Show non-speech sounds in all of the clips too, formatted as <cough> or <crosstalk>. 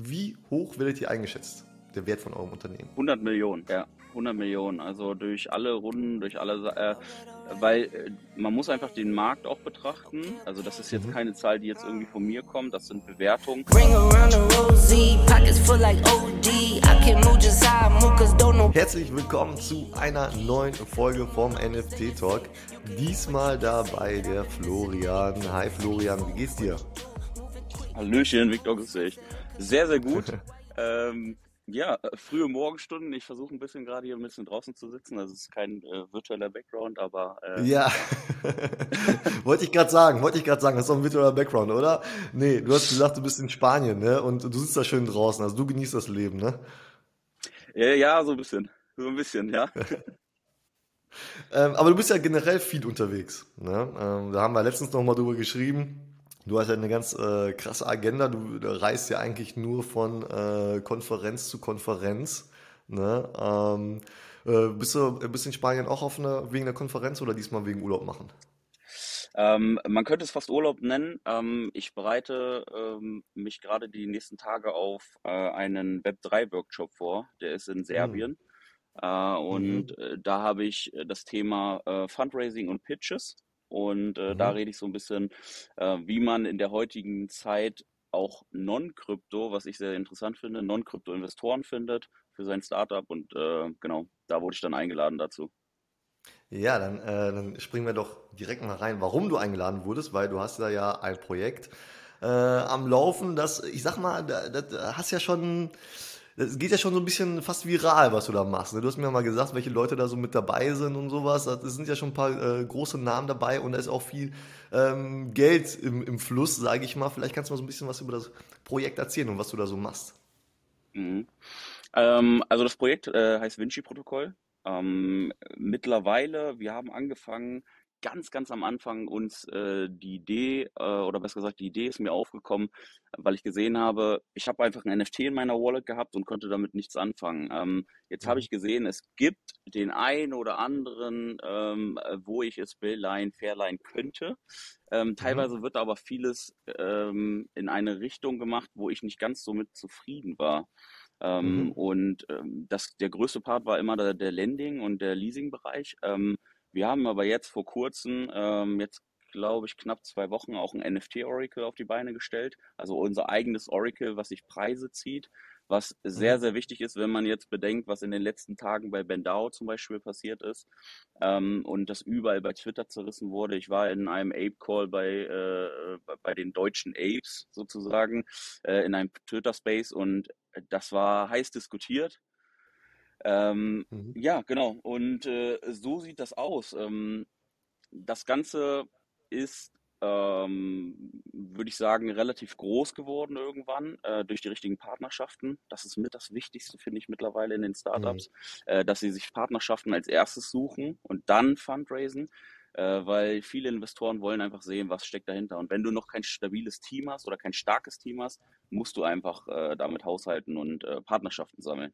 Wie hoch werdet ihr eingeschätzt, der Wert von eurem Unternehmen? 100 Millionen, ja. 100 Millionen, also durch alle Runden, durch alle, äh, weil äh, man muss einfach den Markt auch betrachten. Also das ist jetzt mhm. keine Zahl, die jetzt irgendwie von mir kommt, das sind Bewertungen. Herzlich willkommen zu einer neuen Folge vom NFT Talk. Diesmal dabei der Florian. Hi Florian, wie geht's dir? Hallöchen, Victor, grüß dich. Sehr, sehr gut. <laughs> ähm, ja, frühe Morgenstunden. Ich versuche ein bisschen gerade hier ein bisschen draußen zu sitzen. Das ist kein äh, virtueller Background, aber. Äh, ja, <laughs> wollte ich gerade sagen, wollte ich gerade sagen, das ist doch ein virtueller Background, oder? Nee, du hast gesagt, du bist in Spanien, ne? Und du sitzt da schön draußen, also du genießt das Leben, ne? Ja, ja so ein bisschen. So ein bisschen, ja. <laughs> ähm, aber du bist ja generell viel unterwegs. Ne? Ähm, da haben wir letztens noch mal drüber geschrieben. Du hast ja eine ganz äh, krasse Agenda. Du reist ja eigentlich nur von äh, Konferenz zu Konferenz. Ne? Ähm, äh, bist, du, bist in Spanien auch auf eine, wegen der Konferenz oder diesmal wegen Urlaub machen? Ähm, man könnte es fast Urlaub nennen. Ähm, ich bereite ähm, mich gerade die nächsten Tage auf äh, einen Web3-Workshop vor. Der ist in Serbien. Hm. Äh, und mhm. da habe ich das Thema äh, Fundraising und Pitches. Und äh, mhm. da rede ich so ein bisschen, äh, wie man in der heutigen Zeit auch Non-Krypto, was ich sehr interessant finde, Non-Krypto-Investoren findet für sein Startup. Und äh, genau, da wurde ich dann eingeladen dazu. Ja, dann, äh, dann springen wir doch direkt mal rein, warum du eingeladen wurdest, weil du hast da ja ein Projekt äh, am Laufen, das, ich sag mal, da, da hast ja schon das geht ja schon so ein bisschen fast viral, was du da machst. Ne? Du hast mir mal gesagt, welche Leute da so mit dabei sind und sowas. Es sind ja schon ein paar äh, große Namen dabei und da ist auch viel ähm, Geld im, im Fluss, sage ich mal. Vielleicht kannst du mal so ein bisschen was über das Projekt erzählen und was du da so machst. Mhm. Ähm, also das Projekt äh, heißt Vinci-Protokoll. Ähm, mittlerweile, wir haben angefangen, ganz, ganz am Anfang uns äh, die Idee, äh, oder besser gesagt, die Idee ist mir aufgekommen, weil ich gesehen habe, ich habe einfach ein NFT in meiner Wallet gehabt und konnte damit nichts anfangen. Ähm, jetzt habe mhm. ich gesehen, es gibt den einen oder anderen, ähm, äh, wo ich es Billline, Fairline könnte. Ähm, mhm. teilweise wird aber vieles ähm, in eine Richtung gemacht, wo ich nicht ganz so mit zufrieden war. Ähm, mhm. Und ähm, das, der größte Part war immer der, der Lending- und der Leasing-Bereich. Ähm, wir haben aber jetzt vor kurzem, ähm, jetzt glaube ich knapp zwei Wochen, auch ein NFT-Oracle auf die Beine gestellt. Also unser eigenes Oracle, was sich Preise zieht, was sehr, mhm. sehr wichtig ist, wenn man jetzt bedenkt, was in den letzten Tagen bei Bendao zum Beispiel passiert ist ähm, und das überall bei Twitter zerrissen wurde. Ich war in einem Ape-Call bei, äh, bei den deutschen Apes sozusagen, äh, in einem Twitter-Space und das war heiß diskutiert. Ähm, mhm. Ja, genau. Und äh, so sieht das aus. Ähm, das Ganze ist, ähm, würde ich sagen, relativ groß geworden irgendwann äh, durch die richtigen Partnerschaften. Das ist mit das Wichtigste, finde ich mittlerweile in den Startups, mhm. äh, dass sie sich Partnerschaften als erstes suchen und dann fundraisen. Äh, weil viele Investoren wollen einfach sehen, was steckt dahinter. Und wenn du noch kein stabiles Team hast oder kein starkes Team hast, musst du einfach äh, damit haushalten und äh, Partnerschaften sammeln.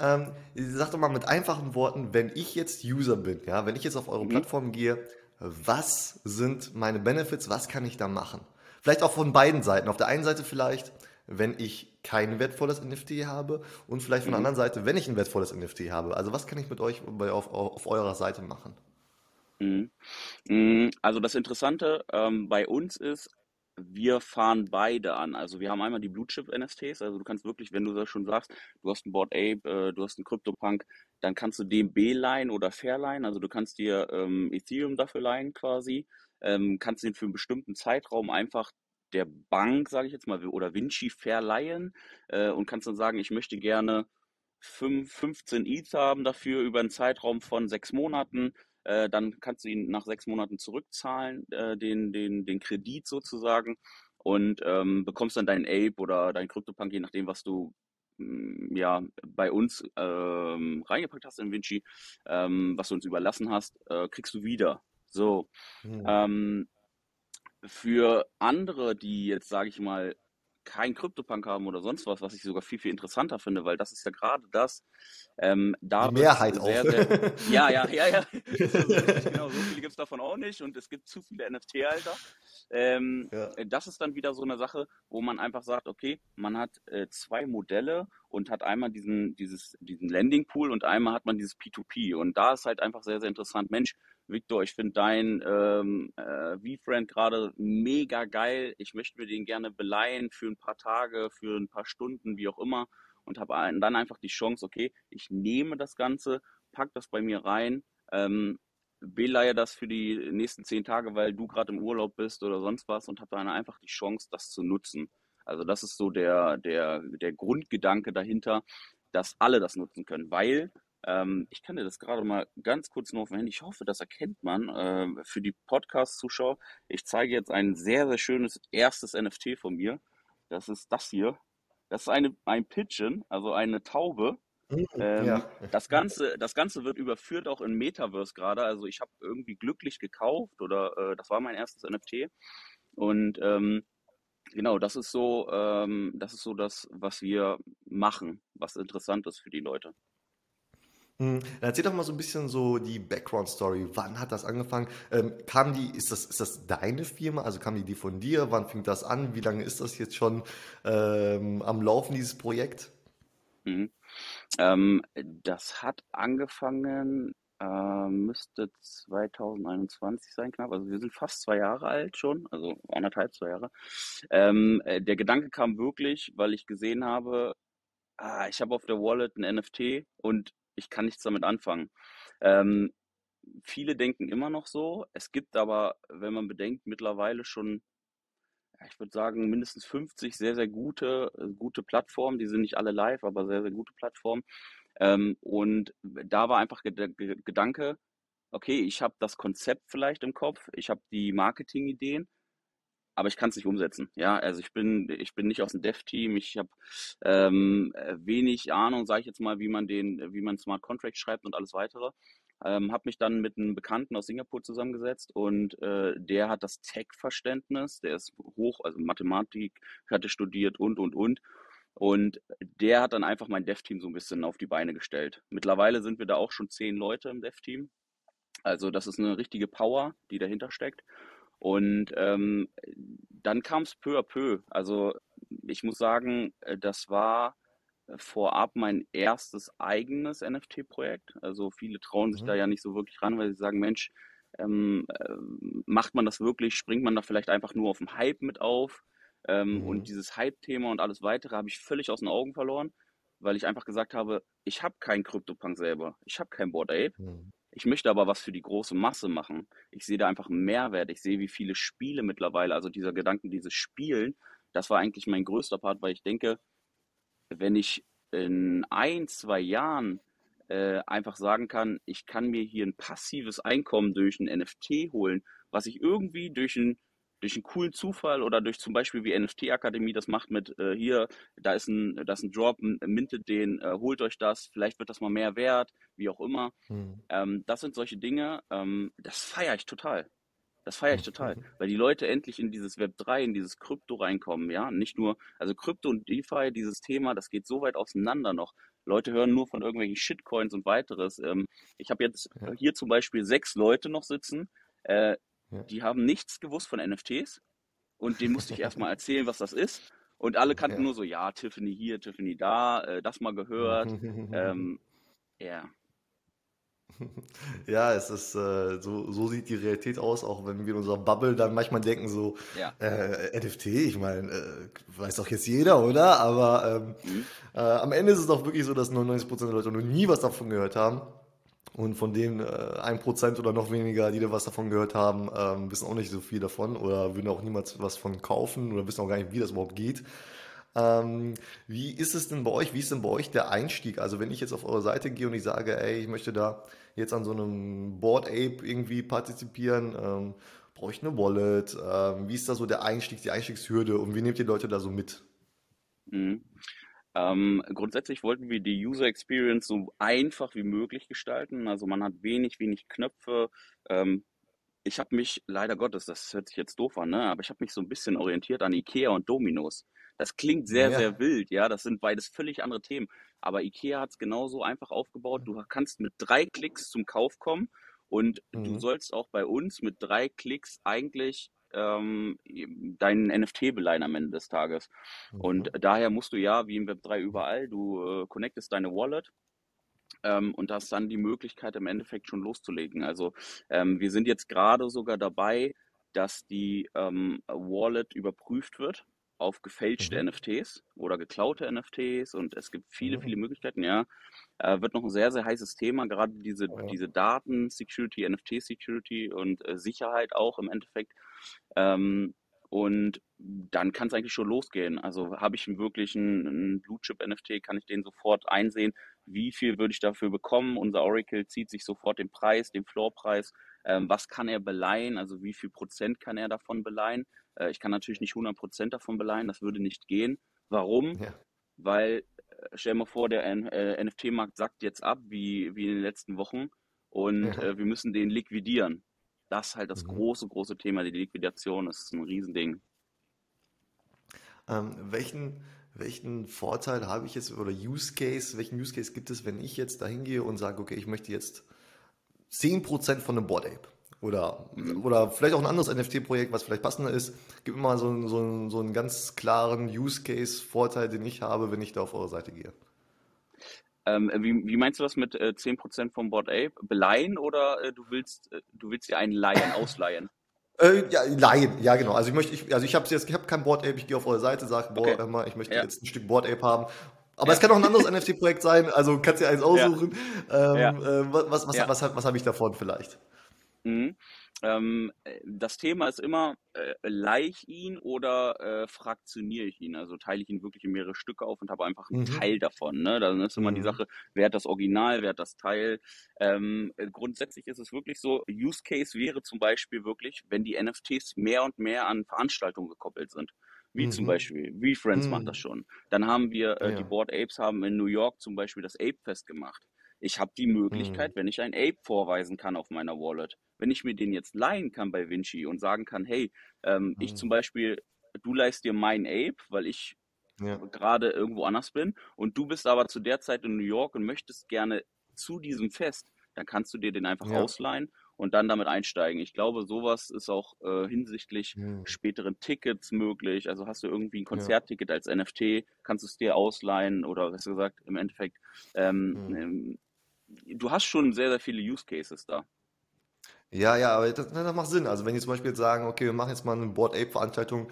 Ähm, sag doch mal mit einfachen Worten, wenn ich jetzt User bin, ja, wenn ich jetzt auf eure mhm. Plattform gehe, was sind meine Benefits, was kann ich da machen? Vielleicht auch von beiden Seiten. Auf der einen Seite vielleicht, wenn ich kein wertvolles NFT habe und vielleicht von mhm. der anderen Seite, wenn ich ein wertvolles NFT habe. Also was kann ich mit euch bei, auf, auf eurer Seite machen? Mhm. mhm. Also das Interessante ähm, bei uns ist, wir fahren beide an. Also wir haben einmal die Blue Chip NFTs, also du kannst wirklich, wenn du das schon sagst, du hast ein Board Ape, äh, du hast einen CryptoPunk, dann kannst du dem B-Line oder Fairline, also du kannst dir ähm, Ethereum dafür leihen quasi, ähm, kannst den für einen bestimmten Zeitraum einfach der Bank, sage ich jetzt mal, oder Vinci verleihen äh, und kannst dann sagen, ich möchte gerne 5, 15 ETH haben dafür über einen Zeitraum von sechs Monaten äh, dann kannst du ihn nach sechs Monaten zurückzahlen, äh, den, den, den Kredit sozusagen, und ähm, bekommst dann deinen Ape oder dein CryptoPunk, je nachdem, was du mm, ja, bei uns ähm, reingepackt hast in Vinci, ähm, was du uns überlassen hast, äh, kriegst du wieder. So. Mhm. Für andere, die jetzt, sage ich mal, keinen Krypto-Punk haben oder sonst was, was ich sogar viel, viel interessanter finde, weil das ist ja gerade das, ähm, da Die Mehrheit auch. sehr, sehr, <laughs> ja, ja, ja, ja, genau, so viele gibt es davon auch nicht und es gibt zu viele NFT-Halter. Ähm, Ja. das ist dann wieder so eine Sache, wo man einfach sagt, okay, man hat äh, zwei Modelle und hat einmal diesen, dieses, diesen Landing-Pool und einmal hat man dieses P2P und da ist halt einfach sehr, sehr interessant, Mensch, Victor, ich finde dein ähm, äh, V-Friend gerade mega geil. Ich möchte mir den gerne beleihen für ein paar Tage, für ein paar Stunden, wie auch immer. Und habe dann einfach die Chance, okay, ich nehme das Ganze, pack das bei mir rein, ähm, beleihe das für die nächsten zehn Tage, weil du gerade im Urlaub bist oder sonst was und habe dann einfach die Chance, das zu nutzen. Also das ist so der, der, der Grundgedanke dahinter, dass alle das nutzen können, weil ähm, ich kann dir das gerade mal ganz kurz nur auf dem Handy. Ich hoffe, das erkennt man äh, für die Podcast-Zuschauer. Ich zeige jetzt ein sehr, sehr schönes erstes NFT von mir. Das ist das hier. Das ist eine, ein Pigeon, also eine Taube. Mhm, Ähm, Ja. das Ganze, das Ganze wird überführt auch in Metaverse gerade. Also ich habe irgendwie glücklich gekauft oder äh, das war mein erstes NFT. Und ähm, genau, das ist so, ähm, das ist so das, was wir machen, was interessant ist für die Leute. Hm, Dann erzähl doch mal so ein bisschen so die Background-Story. Wann hat das angefangen? Ähm, kam die, ist das, ist das deine Firma? Also kam die die von dir? Wann fing das an? Wie lange ist das jetzt schon ähm, am Laufen, dieses Projekt? Mhm. Ähm, das hat angefangen, äh, müsste 2021 sein, knapp. Also wir sind fast zwei Jahre alt schon, also anderthalb, zwei Jahre. Ähm, äh, der Gedanke kam wirklich, weil ich gesehen habe, ah, ich habe auf der Wallet ein NFT und ich kann nichts damit anfangen. Ähm, viele denken immer noch so. Es gibt aber, wenn man bedenkt, mittlerweile schon ich würde sagen, mindestens 50 sehr, sehr gute, äh, gute Plattformen. Die sind nicht alle live, aber sehr, sehr gute Plattformen. Ähm, und da war einfach Ge Gedanke, okay, ich habe das Konzept vielleicht im Kopf, ich habe die Marketingideen, aber ich kann es nicht umsetzen. Ja, also ich bin, ich bin nicht aus dem Dev-Team, ich habe ähm, äh, wenig Ahnung, sage ich jetzt mal, wie man den, wie man Smart Contract schreibt und alles weitere. Ähm, habe mich dann mit einem Bekannten aus Singapur zusammengesetzt und äh, der hat das Tech-Verständnis, der ist hoch, also Mathematik, hatte studiert und und und. Und der hat dann einfach mein Dev-Team so ein bisschen auf die Beine gestellt. Mittlerweile sind wir da auch schon zehn Leute im Dev-Team. Also das ist eine richtige Power, die dahinter steckt. Und ähm, dann kam es peu à peu. Also ich muss sagen, äh, das war äh, vorab mein erstes eigenes NFT-Projekt. Also viele trauen sich da Mhm. ja nicht so wirklich ran, weil sie sagen, Mensch, ähm, äh, macht man das wirklich? Springt man da vielleicht einfach nur auf dem Hype mit auf? Ähm, und Mhm. dieses Hype-Thema und alles weitere habe ich völlig aus den Augen verloren, weil ich einfach gesagt habe, ich habe keinen CryptoPunk selber. Ich habe kein Bored Ape. Mhm. Ich möchte aber was für die große Masse machen. Ich sehe da einfach einen Mehrwert. Ich sehe, wie viele Spiele mittlerweile, also dieser Gedanke, dieses Spielen, das war eigentlich mein größter Part, weil ich denke, wenn ich in ein, zwei Jahren äh, einfach sagen kann, ich kann mir hier ein passives Einkommen durch ein NFT holen, was ich irgendwie durch ein durch einen coolen Zufall oder durch zum Beispiel wie NFT Akademie das macht mit äh, hier, da ist ein, da ist ein Drop, mintet den, äh, holt euch das, vielleicht wird das mal mehr wert, wie auch immer. Mhm. Ähm, das sind solche Dinge, ähm, das feiere ich total. Das feiere ich total, Mhm. weil die Leute endlich in dieses Web 3, in dieses Krypto reinkommen, ja. Nicht nur, also Krypto und DeFi, dieses Thema, das geht so weit auseinander noch. Leute hören nur von irgendwelchen Shitcoins und weiteres. Ähm, ich habe jetzt hier zum Beispiel sechs Leute noch sitzen, äh, Ja. die haben nichts gewusst von NFTs und denen musste ich erstmal erzählen, was das ist. Und alle kannten Ja. nur so, ja, Tiffany hier, Tiffany da, äh, das mal gehört. <laughs> Ähm, ja. <laughs> Ja, es ist, äh, so, so sieht die Realität aus, auch wenn wir in unserer Bubble dann manchmal denken, so, Ja. äh, NFT, ich meine, äh, weiß doch jetzt jeder, oder? Aber ähm, Mhm. äh, am Ende ist es doch wirklich so, dass 99% der Leute noch nie was davon gehört haben. Und von denen äh, 1% oder noch weniger, die da was davon gehört haben, ähm, wissen auch nicht so viel davon oder würden auch niemals was von kaufen oder wissen auch gar nicht, wie das überhaupt geht. Ähm, wie ist es denn bei euch? Wie ist denn bei euch der Einstieg? Also wenn ich jetzt auf eure Seite gehe und ich sage, ey, ich möchte da jetzt an so einem Board Ape irgendwie partizipieren, ähm, brauche ich eine Wallet? Ähm, wie ist da so der Einstieg, die Einstiegshürde und wie nehmt ihr Leute da so mit? Mhm. Ähm, grundsätzlich wollten wir die User Experience so einfach wie möglich gestalten. Also man hat wenig, wenig Knöpfe. Ähm, ich habe mich, leider Gottes, das hört sich jetzt doof an, ne? aber ich habe mich so ein bisschen orientiert an Ikea und Dominos. Das klingt sehr, sehr Ja. wild, ja, das sind beides völlig andere Themen. Aber Ikea hat es genauso einfach aufgebaut. Du kannst mit drei Klicks zum Kauf kommen und du Mhm. sollst auch bei uns mit drei Klicks eigentlich ähm, deinen NFT beleihen am Ende des Tages. Und Mhm. daher musst du ja, wie im Web3 überall, du äh, connectest deine Wallet ähm, und hast dann die Möglichkeit im Endeffekt schon loszulegen. Also ähm, wir sind jetzt gerade sogar dabei, dass die ähm, Wallet überprüft wird auf gefälschte Mhm. NFTs oder geklaute NFTs und es gibt viele, Mhm. viele Möglichkeiten, ja. Äh, wird noch ein sehr, sehr heißes Thema, gerade diese, Ja. diese Daten-Security, NFT-Security und äh, Sicherheit auch im Endeffekt. Ähm, und dann kann es eigentlich schon losgehen. Also habe ich wirklich einen, einen Blue Chip NFT, kann ich den sofort einsehen, wie viel würde ich dafür bekommen. Unser Oracle zieht sich sofort den Preis, den Floorpreis. Ähm, was kann er beleihen? Also wie viel Prozent kann er davon beleihen? Äh, ich kann natürlich nicht 100 Prozent davon beleihen, das würde nicht gehen. Warum? Ja. Weil, äh, stell mal vor, der äh, NFT-Markt sackt jetzt ab, wie, wie in den letzten Wochen, und Ja. äh, wir müssen den liquidieren. Das ist halt das Mhm. große, große Thema. Die Liquidation ist ein Riesending. Ähm, welchen, welchen Vorteil habe ich jetzt oder Use Case, welchen Use Case gibt es, wenn ich jetzt da hingehe und sage, okay, ich möchte jetzt 10% von einem Bored Ape oder, oder vielleicht auch ein anderes NFT-Projekt, was vielleicht passender ist. Gib mir mal so einen, so einen, so einen ganz klaren Use Case Vorteil, den ich habe, wenn ich da auf eure Seite gehe. Ähm, wie, wie meinst du das mit äh, 10% vom Board Ape? Beleihen oder äh, du willst, äh, du willst dir einen leihen, ausleihen? Äh, ja, Laien, ja genau. Also ich möchte, ich, also ich habe jetzt, ich habe kein Board Ape, ich gehe auf eure Seite, sage, boah, Okay. mal, ich möchte Ja. jetzt ein Stück Board Ape haben. Aber Ja. es kann auch ein anderes <laughs> NFT-Projekt sein, also kannst dir eins aussuchen. Ähm, Ja. äh, was, was, was, was, was habe ich davon vielleicht? Mhm. Ähm, äh, das Thema ist immer, äh, leih ich ihn oder äh, fraktioniere ich ihn? Also teile ich ihn wirklich in mehrere Stücke auf und habe einfach einen Mhm. Teil davon. Ne? Dann ist immer die Mhm. Sache, wer hat das Original, wer hat das Teil. Ähm, äh, grundsätzlich ist es wirklich so, Use Case wäre zum Beispiel wirklich, wenn die NFTs mehr und mehr an Veranstaltungen gekoppelt sind. Wie zum Mhm. Beispiel, WeFriends macht das Mhm. schon. Dann haben wir, äh, die Ja. Board Apes haben in New York zum Beispiel das Ape Fest gemacht. Ich habe die Möglichkeit, Mhm. wenn ich ein Ape vorweisen kann auf meiner Wallet, wenn ich mir den jetzt leihen kann bei Vinci und sagen kann, hey, ähm, ich zum Mhm. Beispiel, du leihst dir mein Ape, weil ich Ja. gerade irgendwo anders bin und du bist aber zu der Zeit in New York und möchtest gerne zu diesem Fest, dann kannst du dir den einfach Ja. ausleihen und dann damit einsteigen. Ich glaube, sowas ist auch äh, hinsichtlich Mhm. späteren Tickets möglich. Also hast du irgendwie ein Ja. Konzertticket als NFT, kannst du es dir ausleihen oder was gesagt, im Endeffekt, ähm, Mhm. ähm, du hast schon sehr, sehr viele Use Cases da. Ja, ja, aber das, das macht Sinn. Also wenn die zum Beispiel jetzt sagen, okay, wir machen jetzt mal eine Board Ape Veranstaltung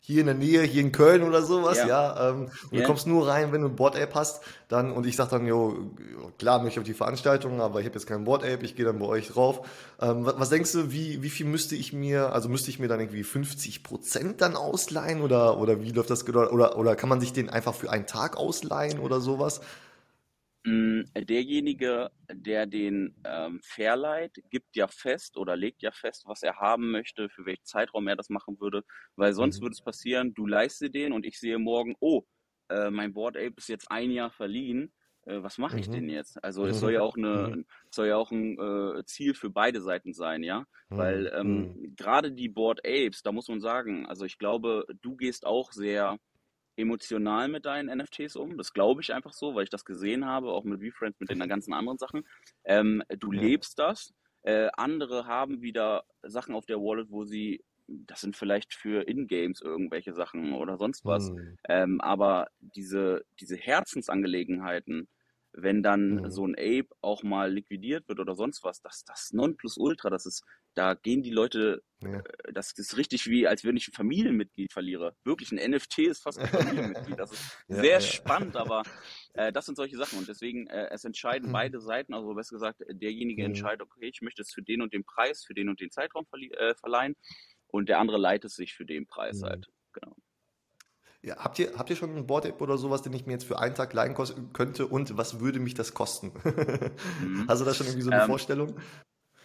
hier in der Nähe, hier in Köln oder sowas, Ja. ja, ähm, und du Ja. kommst nur rein, wenn du ein Board Ape hast, dann, und ich sag dann, jo, klar möchte ich auf die Veranstaltung, aber ich habe jetzt kein Board Ape, ich gehe dann bei euch drauf. Ähm, was, was denkst du, wie, wie viel müsste ich mir, also müsste ich mir dann irgendwie 50 Prozent dann ausleihen oder, oder wie läuft das, oder, oder, oder kann man sich den einfach für einen Tag ausleihen oder sowas? Mm, Derjenige, der den ähm, verleiht, gibt ja fest oder legt ja fest, was er haben möchte, für welchen Zeitraum er das machen würde, weil sonst Mhm. würde es passieren, du leihst dir den und ich sehe morgen, oh, äh, mein Board Ape ist jetzt ein Jahr verliehen, äh, was mache ich Mhm. denn jetzt? Also es soll ja auch <laughs> eine, Mhm. soll ja auch ein äh, Ziel für beide Seiten sein, ja, weil Mhm. ähm, Mhm. gerade die Board Apes, da muss man sagen, also ich glaube, du gehst auch sehr emotional mit deinen NFTs um. Das glaube ich einfach so, weil ich das gesehen habe, auch mit VFriends, mit den ganzen anderen Sachen. Ähm, du Ja. lebst das. Äh, andere haben wieder Sachen auf der Wallet, wo sie, das sind vielleicht für In-Games irgendwelche Sachen oder sonst was. Mhm. Ähm, aber diese, diese Herzensangelegenheiten, wenn dann Mhm. so ein Ape auch mal liquidiert wird oder sonst was, das, das Nonplusultra, das ist, da gehen die Leute Ja. das ist richtig wie, als wenn ich ein Familienmitglied verliere. Wirklich, ein NFT ist fast ein <laughs> Familienmitglied. Das ist Ja, sehr ja. spannend, aber äh, das sind solche Sachen. Und deswegen, äh, es entscheiden Mhm. beide Seiten, also besser gesagt, derjenige Mhm. entscheidet, okay, ich möchte es für den und den Preis, für den und den Zeitraum verli- äh, verleihen. Und der andere leitet sich für den Preis Mhm. halt. Genau. Ja, habt ihr, habt ihr schon ein Board Ape oder sowas, den ich mir jetzt für einen Tag leihen könnte und was würde mich das kosten? Mhm. <laughs> Hast du da schon irgendwie so eine Ähm, Vorstellung?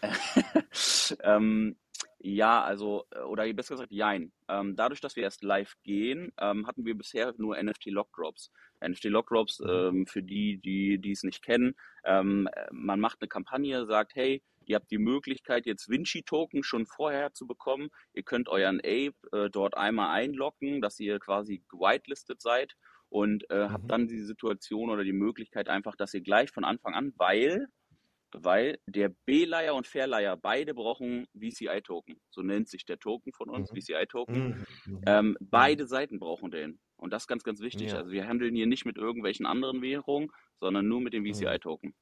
<laughs> ähm, ja, also, äh, oder besser gesagt, jein. Ähm, dadurch, dass wir erst live gehen, ähm, hatten wir bisher nur NFT Lockdrops. NFT Lockdrops, Mhm. ähm, für die, die, die es nicht kennen, ähm, äh, man macht eine Kampagne, sagt, hey, Ihr habt die Möglichkeit, jetzt Vinci-Token schon vorher zu bekommen. Ihr könnt euren Ape äh, dort einmal einloggen, dass ihr quasi whitelisted seid und äh, mhm. habt dann die Situation oder die Möglichkeit einfach, dass ihr gleich von Anfang an, weil weil der B-Leier und Fair-Leier beide brauchen VCI-Token. So nennt sich der Token von uns, mhm. VCI-Token. Mhm. mhm. Ähm, beide Seiten brauchen den. Und das ist ganz, ganz wichtig. Ja. Also wir handeln hier nicht mit irgendwelchen anderen Währungen, sondern nur mit dem VCI-Token.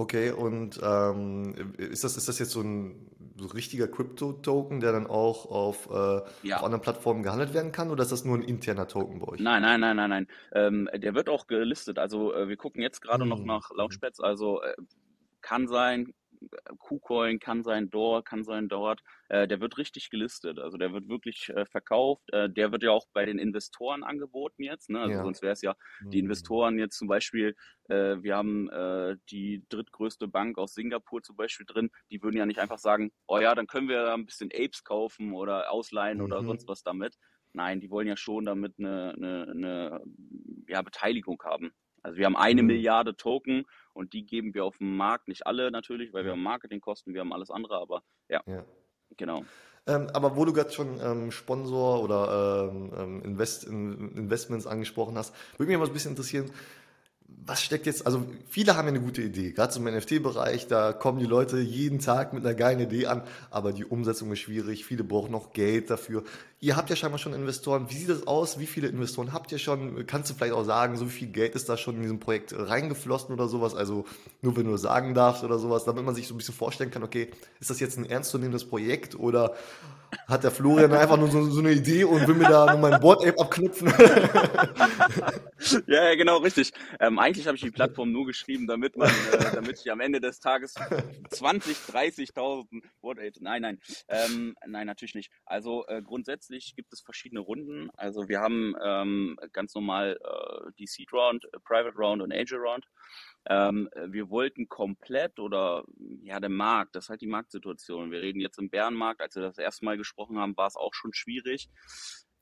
Okay, und ähm, ist, das, ist das jetzt so ein so richtiger Crypto-Token, der dann auch auf, äh, ja. auf anderen Plattformen gehandelt werden kann, oder ist das nur ein interner Token bei euch? Nein, nein, nein, nein, nein. Ähm, der wird auch gelistet. Also äh, wir gucken jetzt gerade hm. noch nach Launchpads. Also äh, kann sein, KuCoin, kann sein Door, kann sein dort. Äh, der wird richtig gelistet. Also der wird wirklich äh, verkauft. Äh, der wird ja auch bei den Investoren angeboten jetzt. Ne? Also ja. sonst wäre es ja die mhm. Investoren jetzt zum Beispiel, äh, wir haben äh, die drittgrößte Bank aus Singapur zum Beispiel drin, die würden ja nicht einfach sagen, oh ja, dann können wir ein bisschen Apes kaufen oder ausleihen mhm. oder sonst was damit. Nein, die wollen ja schon damit eine, eine, eine ja, Beteiligung haben. Also wir haben eine mhm. Milliarde Token und die geben wir auf dem Markt, nicht alle natürlich, weil wir haben Marketingkosten, wir haben alles andere, aber ja, ja. genau. Ähm, aber wo du gerade schon ähm, Sponsor oder ähm, ähm Invest, Investments angesprochen hast, würde mich mal ein bisschen interessieren, was steckt jetzt, also viele haben ja eine gute Idee, gerade zum NFT-Bereich, da kommen die Leute jeden Tag mit einer geilen Idee an, aber die Umsetzung ist schwierig, viele brauchen noch Geld dafür. Ihr habt ja scheinbar schon Investoren, wie sieht das aus, wie viele Investoren habt ihr schon, kannst du vielleicht auch sagen, so viel Geld ist da schon in diesem Projekt reingeflossen oder sowas, also nur wenn du sagen darfst oder sowas, damit man sich so ein bisschen vorstellen kann, okay, ist das jetzt ein ernstzunehmendes Projekt oder hat der Florian einfach nur so, so eine Idee und will mir da nur mein Board-Ape abknüpfen? <laughs> ja, ja, genau, richtig. Ähm, eigentlich habe ich die Plattform nur geschrieben, damit man, äh, damit ich am Ende des Tages 20, 30.000 Board-Apes, nein, nein, ähm, nein, natürlich nicht. Also äh, grundsätzlich gibt es verschiedene Runden. Also wir haben ähm, ganz normal äh, die Seed Round, äh, Private Round und Angel Round. Ähm, wir wollten komplett oder ja, der Markt, das ist halt die Marktsituation. Wir reden jetzt im Bärenmarkt, als wir das erste Mal gesprochen haben, war es auch schon schwierig.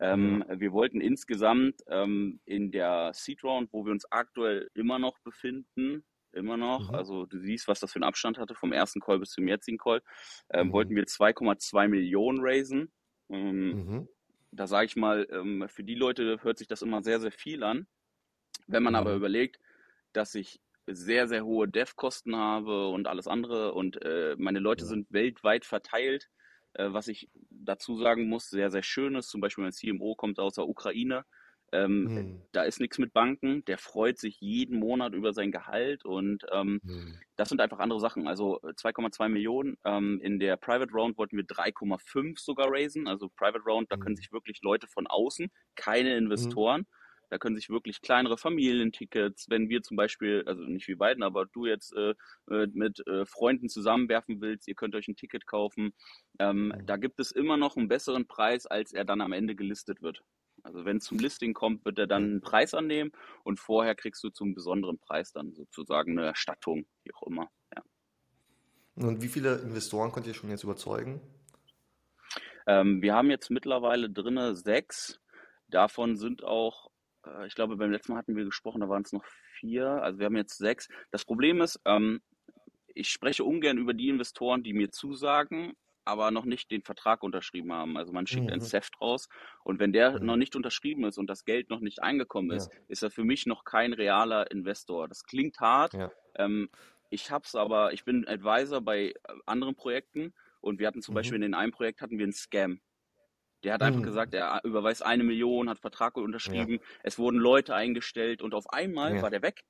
Ähm. Wir wollten insgesamt ähm, in der Seed Round, wo wir uns aktuell immer noch befinden, immer noch, mhm. also du siehst, was das für einen Abstand hatte vom ersten Call bis zum jetzigen Call, ähm, mhm. wollten wir 2,2 Millionen raisen. Ähm, mhm. Da sage ich mal, ähm, für die Leute hört sich das immer sehr, sehr viel an. Wenn man aber mhm. überlegt, dass ich sehr, sehr hohe Dev-Kosten habe und alles andere. Und äh, meine Leute sind weltweit verteilt. Äh, was ich dazu sagen muss, sehr, sehr schön ist. Zum Beispiel mein CMO kommt aus der Ukraine. Ähm, hm. Da ist nichts mit Banken. Der freut sich jeden Monat über sein Gehalt und ähm, hm. das sind einfach andere Sachen. Also 2,2 äh, Millionen. Ähm, in der Private Round wollten wir 3,5 sogar raisen. Also Private Round, da hm. können sich wirklich Leute von außen, keine hm. Investoren, da können sich wirklich kleinere Familientickets, wenn wir zum Beispiel, also nicht wie beiden, aber du jetzt äh, äh, mit äh, Freunden zusammenwerfen willst, ihr könnt euch ein Ticket kaufen. Ähm, mhm. Da gibt es immer noch einen besseren Preis, als er dann am Ende gelistet wird. Also wenn es zum Listing kommt, wird er dann einen Preis annehmen und vorher kriegst du zum besonderen Preis dann sozusagen eine Erstattung, wie auch immer. Ja. Und wie viele Investoren könnt ihr schon jetzt überzeugen? Ähm, wir haben jetzt mittlerweile drinne sechs. Davon sind auch äh, ich glaube, beim letzten Mal hatten wir gesprochen, da waren es noch vier. Also wir haben jetzt sechs. Das Problem ist, ähm, ich spreche ungern über die Investoren, die mir zusagen, aber noch nicht den Vertrag unterschrieben haben. Also man schickt mhm. ein SEFT raus und wenn der mhm. noch nicht unterschrieben ist und das Geld noch nicht eingekommen ist, ja. ist er für mich noch kein realer Investor. Das klingt hart. Ja. Ähm, ich hab's aber, ich bin Advisor bei äh, anderen Projekten und wir hatten zum mhm. Beispiel in einem Projekt hatten wir einen Scam. Der hat einfach mhm. gesagt, er überweist eine Million, hat Vertrag unterschrieben, ja. es wurden Leute eingestellt und auf einmal ja. war der weg.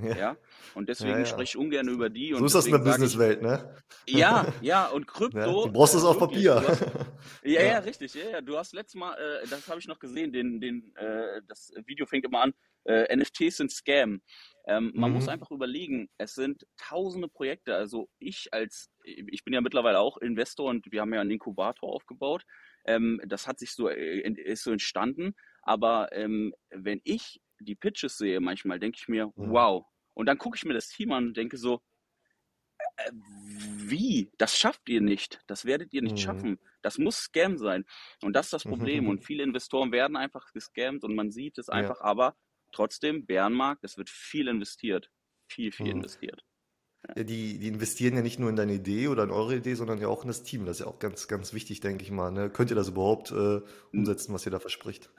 Ja. ja. Und deswegen ja, spreche ich ungern über die. so ist das in der Businesswelt, ne? Ja, <laughs> ja, und Krypto. du brauchst es auf Papier. Hast, <laughs> ja, ja, richtig. Ja, ja. Du hast letztes Mal, äh, das habe ich noch gesehen, den, den, äh, das Video fängt immer an, äh, NFTs sind Scam. Ähm, man mhm. muss einfach überlegen, es sind tausende Projekte. Also ich als, ich bin ja mittlerweile auch Investor und wir haben ja einen Inkubator aufgebaut. Ähm, das hat sich so, äh, ist so entstanden. Aber ähm, wenn ich die Pitches sehe, manchmal denke ich mir, mhm. wow. Und dann gucke ich mir das Team an und denke so, äh, wie? Das schafft ihr nicht. Das werdet ihr nicht mhm. schaffen. Das muss Scam sein. Und das ist das Problem. Mhm. Und <laughs> viele Investoren werden einfach gescammt und man sieht es einfach, ja. aber trotzdem, Bärenmarkt, es wird viel investiert. Viel, viel mhm. investiert. Ja, die, die investieren ja nicht nur in deine Idee oder in eure Idee, sondern ja auch in das Team. Das ist ja auch ganz, ganz wichtig, denke ich mal. Ne? Könnt ihr das überhaupt äh, umsetzen, was ihr da verspricht?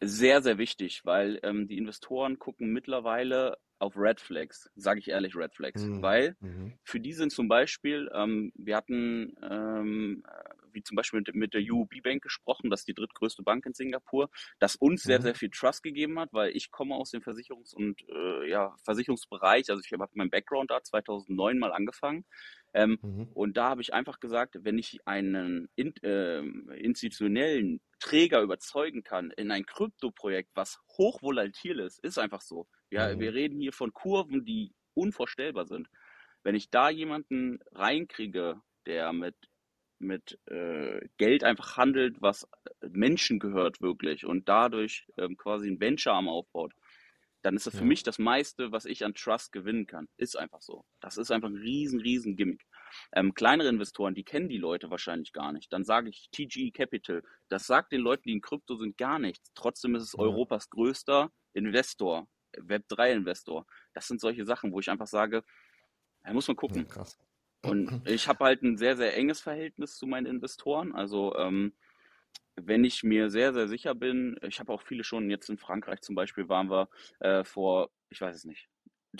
Sehr, sehr wichtig, weil ähm, die Investoren gucken mittlerweile auf Red Flags, sage ich ehrlich Red Flags, Mhm. weil Mhm. für die sind zum Beispiel, ähm, wir hatten ähm, äh, wie zum Beispiel mit, mit der UOB Bank gesprochen, das ist die drittgrößte Bank in Singapur, das uns sehr, sehr Mhm. viel Trust gegeben hat, weil ich komme aus dem Versicherungs- und äh, ja, Versicherungsbereich, also ich habe meinen Background da 2009 mal angefangen ähm, Mhm. und da habe ich einfach gesagt, wenn ich einen in, ähm, institutionellen Träger überzeugen kann in ein Kryptoprojekt, was hochvolatil ist, ist einfach so. Wir, wir Mhm. reden hier von Kurven, die unvorstellbar sind. Wenn ich da jemanden reinkriege, der mit, mit äh, Geld einfach handelt, was Menschen gehört wirklich und dadurch ähm, quasi ein Venture-Arm aufbaut, dann ist das für Ja. mich das meiste, was ich an Trust gewinnen kann. Ist einfach so. Das ist einfach ein riesen, riesen Gimmick. Ähm, kleinere Investoren, die kennen die Leute wahrscheinlich gar nicht. Dann sage ich TG Capital. Das sagt den Leuten, die in Krypto sind, gar nichts. Trotzdem ist es Ja. Europas größter Investor, Web3-Investor. Das sind solche Sachen, wo ich einfach sage, da muss man Ja, gucken. krass. Und ich habe halt ein sehr, sehr enges Verhältnis zu meinen Investoren. Also ähm, wenn ich mir sehr, sehr sicher bin, ich habe auch viele schon, jetzt in Frankreich zum Beispiel waren wir äh, vor, ich weiß es nicht,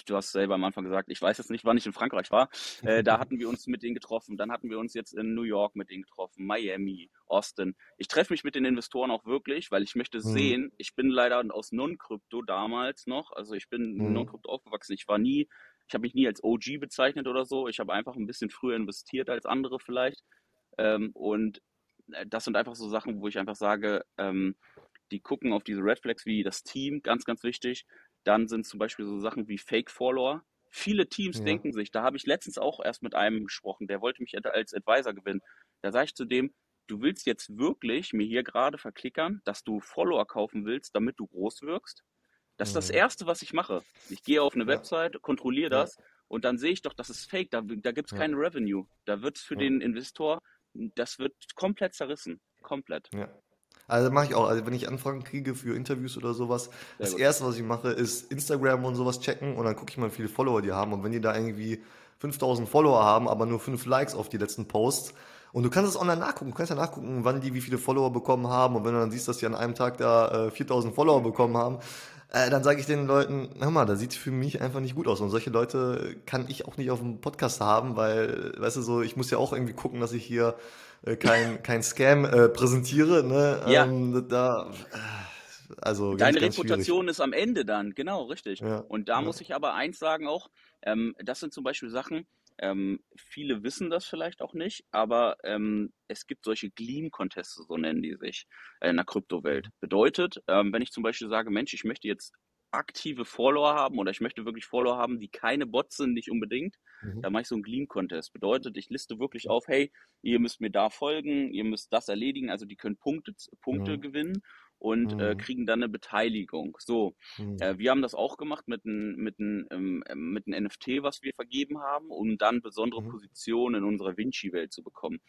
du hast selber am Anfang gesagt, ich weiß jetzt nicht, wann ich in Frankreich war, äh, da hatten wir uns mit denen getroffen, dann hatten wir uns jetzt in New York mit denen getroffen, Miami, Austin. Ich treffe mich mit den Investoren auch wirklich, weil ich möchte Mhm. sehen, ich bin leider aus Non-Krypto damals noch, also ich bin Mhm. Non-Krypto aufgewachsen, ich war nie, ich habe mich nie als OG bezeichnet oder so, ich habe einfach ein bisschen früher investiert als andere vielleicht ähm, und äh, das sind einfach so Sachen, wo ich einfach sage, ähm, die gucken auf diese Red Flags wie das Team, ganz, ganz wichtig. Dann sind zum Beispiel so Sachen wie Fake-Follower. Viele Teams Ja. denken sich, da habe ich letztens auch erst mit einem gesprochen, der wollte mich als Advisor gewinnen. Da sage ich zu dem, du willst jetzt wirklich mir hier gerade verklickern, dass du Follower kaufen willst, damit du groß wirkst? Das ist das Mhm. Erste, was ich mache. Ich gehe auf eine. Website, kontrolliere das und dann sehe ich doch, das ist fake, da, da gibt es Ja. keine Revenue. Da wird es für den Investor, das wird komplett zerrissen. Komplett. Ja. Also mache ich auch. Also wenn ich Anfragen kriege für Interviews oder sowas, Sehr das gut. erste, was ich mache, ist Instagram und sowas checken und dann gucke ich mal, wie viele Follower die haben. Und wenn die da irgendwie 5000 Follower haben, aber nur 5 Likes auf die letzten Posts, und du kannst es online nachgucken, du kannst ja nachgucken, wann die wie viele Follower bekommen haben. Und wenn du dann siehst, dass die an einem Tag da äh, 4000 Follower bekommen haben, äh, dann sage ich den Leuten, hör mal, das sieht für mich einfach nicht gut aus. Und solche Leute kann ich auch nicht auf dem Podcast haben, weil, weißt du, so, ich muss ja auch irgendwie gucken, dass ich hier äh, kein, <laughs> kein Scam äh, präsentiere. Ne? Ja. Ähm, da, äh, also ganz, Deine ganz schwierig. Reputation ist am Ende dann, genau, richtig. Ja, Und da ja. muss ich aber eins sagen auch, ähm, das sind zum Beispiel Sachen, ähm, viele wissen das vielleicht auch nicht, aber ähm, es gibt solche Gleam-Contests, so nennen die sich, äh, in der Kryptowelt. Bedeutet, ähm, wenn ich zum Beispiel sage, Mensch, ich möchte jetzt aktive Follower haben oder ich möchte wirklich Follower haben, die keine Bots sind, nicht unbedingt, Mhm. da mache ich so einen Gleam-Contest. Bedeutet, ich liste wirklich auf, hey, ihr müsst mir da folgen, ihr müsst das erledigen, also die können Punkte, Punkte Mhm. gewinnen und äh, Mhm. kriegen dann eine Beteiligung. So, Mhm. äh, wir haben das auch gemacht mit einem mit ein, ähm, ähm, mit ein NFT, was wir vergeben haben, um dann besondere Mhm. Positionen in unserer Vinci-Welt zu bekommen.